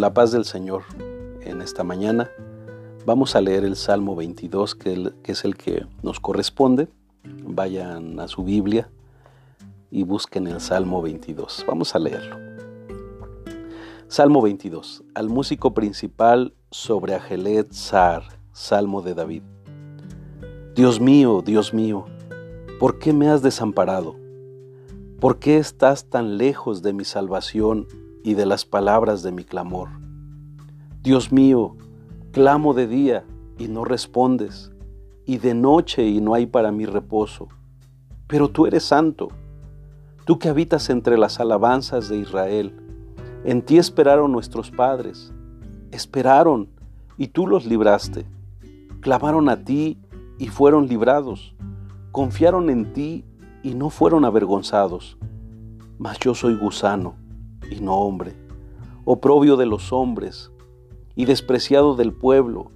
la paz del Señor en esta mañana. Vamos a leer el Salmo 22, que, es el que nos corresponde. Vayan a su Biblia y busquen el Salmo 22. Vamos a leerlo. Salmo 22. Al músico principal sobre Agelet Sar, Salmo de David. Dios mío, Dios mío, ¿por qué me has desamparado? ¿Por qué estás tan lejos de mi salvación y de las palabras de mi clamor? Dios mío, clamo de día y no respondes, y de noche y no hay para mí reposo. Pero tú eres santo, tú que habitas entre las alabanzas de Israel. En ti esperaron nuestros padres, esperaron y tú los libraste. Clamaron a ti y fueron librados. Confiaron en ti y no fueron avergonzados. Mas yo soy gusano y no hombre, oprobio de los hombres y despreciado del pueblo.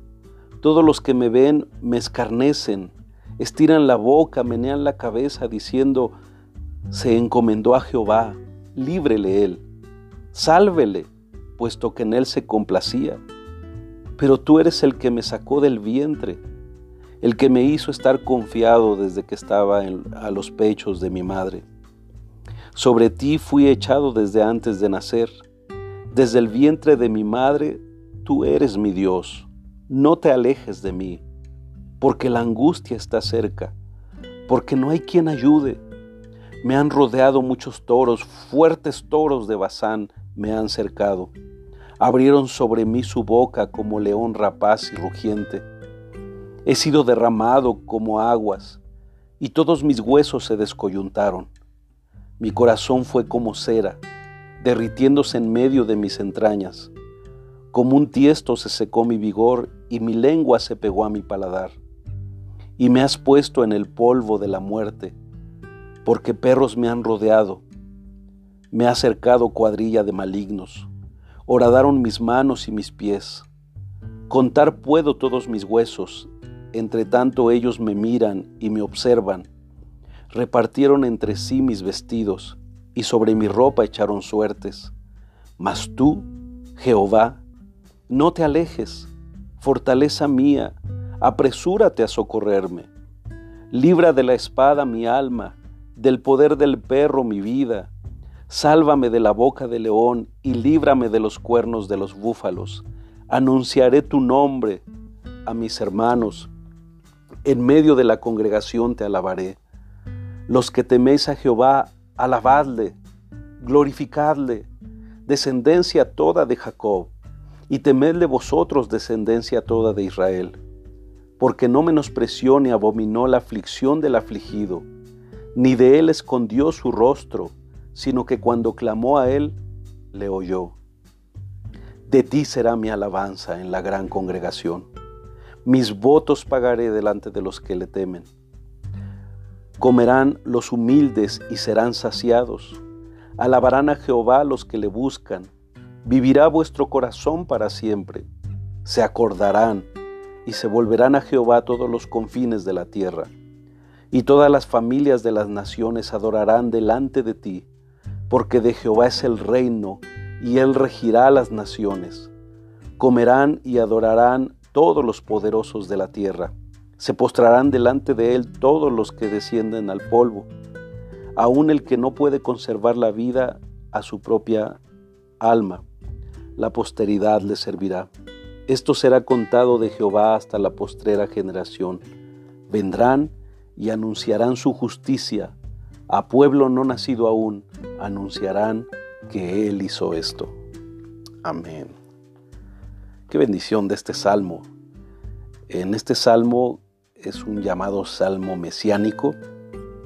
Todos los que me ven me escarnecen, estiran la boca, menean la cabeza, diciendo, se encomendó a Jehová, líbrele él, sálvele, puesto que en él se complacía. Pero tú eres el que me sacó del vientre el que me hizo estar confiado desde que estaba a los pechos de mi madre. Sobre ti fui echado desde antes de nacer. Desde el vientre de mi madre, tú eres mi Dios. No te alejes de mí, porque la angustia está cerca, porque no hay quien ayude. Me han rodeado muchos toros, fuertes toros de Bazán me han cercado. Abrieron sobre mí su boca como león rapaz y rugiente He sido derramado como aguas, y todos mis huesos se descoyuntaron. Mi corazón fue como cera, derritiéndose en medio de mis entrañas. Como un tiesto se secó mi vigor y mi lengua se pegó a mi paladar. Y me has puesto en el polvo de la muerte, porque perros me han rodeado. Me ha cercado cuadrilla de malignos. Horadaron mis manos y mis pies. Contar puedo todos mis huesos entre tanto ellos me miran y me observan. Repartieron entre sí mis vestidos y sobre mi ropa echaron suertes. Mas tú, Jehová, no te alejes, fortaleza mía, apresúrate a socorrerme. Libra de la espada mi alma, del poder del perro mi vida. Sálvame de la boca del león y líbrame de los cuernos de los búfalos. Anunciaré tu nombre a mis hermanos en medio de la congregación te alabaré. Los que teméis a Jehová, alabadle, glorificadle, descendencia toda de Jacob, y temedle vosotros, descendencia toda de Israel, porque no menospreció ni abominó la aflicción del afligido, ni de él escondió su rostro, sino que cuando clamó a él, le oyó. De ti será mi alabanza en la gran congregación. Mis votos pagaré delante de los que le temen. Comerán los humildes y serán saciados. Alabarán a Jehová los que le buscan. Vivirá vuestro corazón para siempre. Se acordarán y se volverán a Jehová todos los confines de la tierra. Y todas las familias de las naciones adorarán delante de ti, porque de Jehová es el reino, y él regirá las naciones. Comerán y adorarán todos los poderosos de la tierra. Se postrarán delante de él todos los que descienden al polvo, aun el que no puede conservar la vida a su propia alma. La posteridad le servirá. Esto será contado de Jehová hasta la postrera generación. Vendrán y anunciarán su justicia. A pueblo no nacido aún, anunciarán que Él hizo esto. Amén. Qué bendición de este salmo. En este salmo es un llamado salmo mesiánico.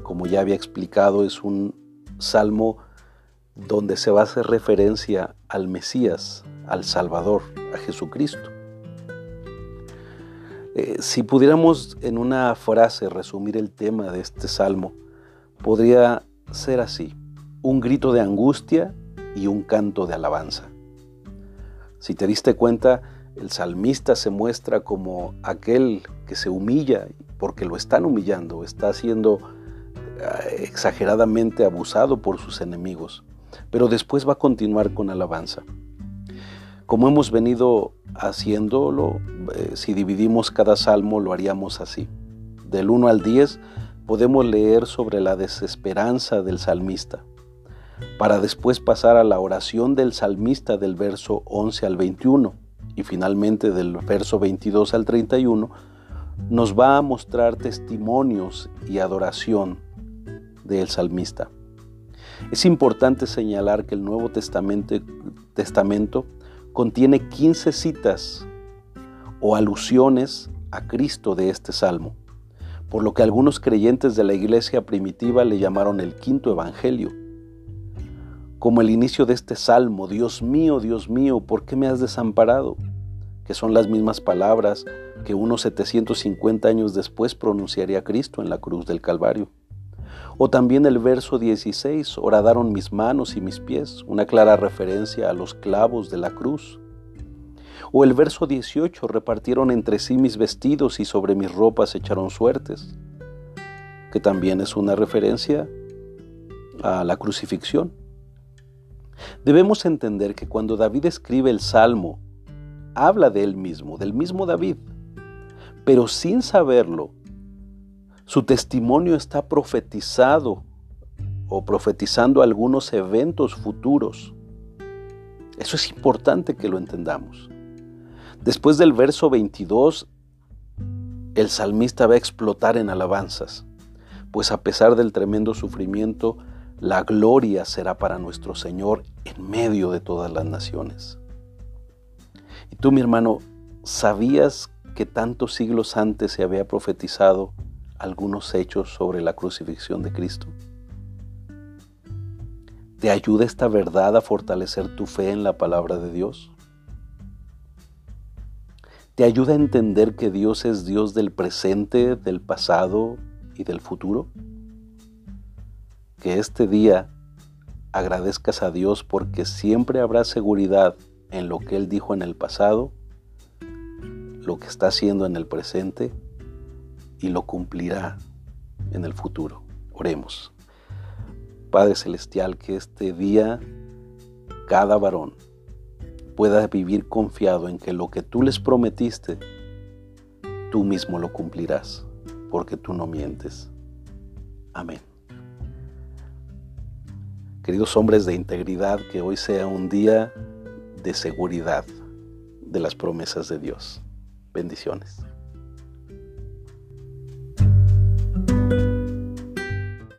Como ya había explicado, es un salmo donde se va a hacer referencia al Mesías, al Salvador, a Jesucristo. Eh, si pudiéramos en una frase resumir el tema de este salmo, podría ser así, un grito de angustia y un canto de alabanza. Si te diste cuenta, el salmista se muestra como aquel que se humilla porque lo están humillando, está siendo eh, exageradamente abusado por sus enemigos, pero después va a continuar con alabanza. Como hemos venido haciéndolo, eh, si dividimos cada salmo lo haríamos así. Del 1 al 10 podemos leer sobre la desesperanza del salmista, para después pasar a la oración del salmista del verso 11 al 21 y finalmente del verso 22 al 31 nos va a mostrar testimonios y adoración del salmista. Es importante señalar que el Nuevo Testamento, Testamento contiene 15 citas o alusiones a Cristo de este salmo, por lo que algunos creyentes de la iglesia primitiva le llamaron el quinto evangelio. Como el inicio de este salmo, Dios mío, Dios mío, ¿por qué me has desamparado? Que son las mismas palabras que unos 750 años después pronunciaría Cristo en la cruz del Calvario. O también el verso 16, horadaron mis manos y mis pies, una clara referencia a los clavos de la cruz. O el verso 18, repartieron entre sí mis vestidos y sobre mis ropas echaron suertes, que también es una referencia a la crucifixión. Debemos entender que cuando David escribe el Salmo, habla de él mismo, del mismo David, pero sin saberlo, su testimonio está profetizado o profetizando algunos eventos futuros. Eso es importante que lo entendamos. Después del verso 22, el salmista va a explotar en alabanzas, pues a pesar del tremendo sufrimiento, la gloria será para nuestro Señor en medio de todas las naciones. Tú, mi hermano, ¿sabías que tantos siglos antes se había profetizado algunos hechos sobre la crucifixión de Cristo? ¿Te ayuda esta verdad a fortalecer tu fe en la palabra de Dios? ¿Te ayuda a entender que Dios es Dios del presente, del pasado y del futuro? Que este día agradezcas a Dios porque siempre habrá seguridad en lo que Él dijo en el pasado lo que está haciendo en el presente y lo cumplirá en el futuro. Oremos. Padre Celestial, que este día cada varón pueda vivir confiado en que lo que tú les prometiste, tú mismo lo cumplirás, porque tú no mientes. Amén. Queridos hombres de integridad, que hoy sea un día de seguridad de las promesas de Dios. Bendiciones.